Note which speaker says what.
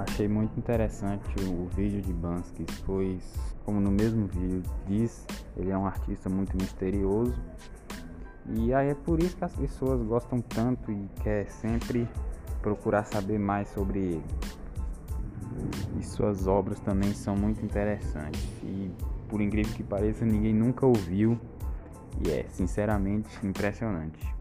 Speaker 1: achei muito interessante o vídeo de Bansky, pois, como no mesmo vídeo diz, ele é um artista muito misterioso. E aí é por isso que as pessoas gostam tanto e quer sempre procurar saber mais sobre ele. E suas obras também são muito interessantes. E por incrível que pareça, ninguém nunca ouviu. E é sinceramente impressionante.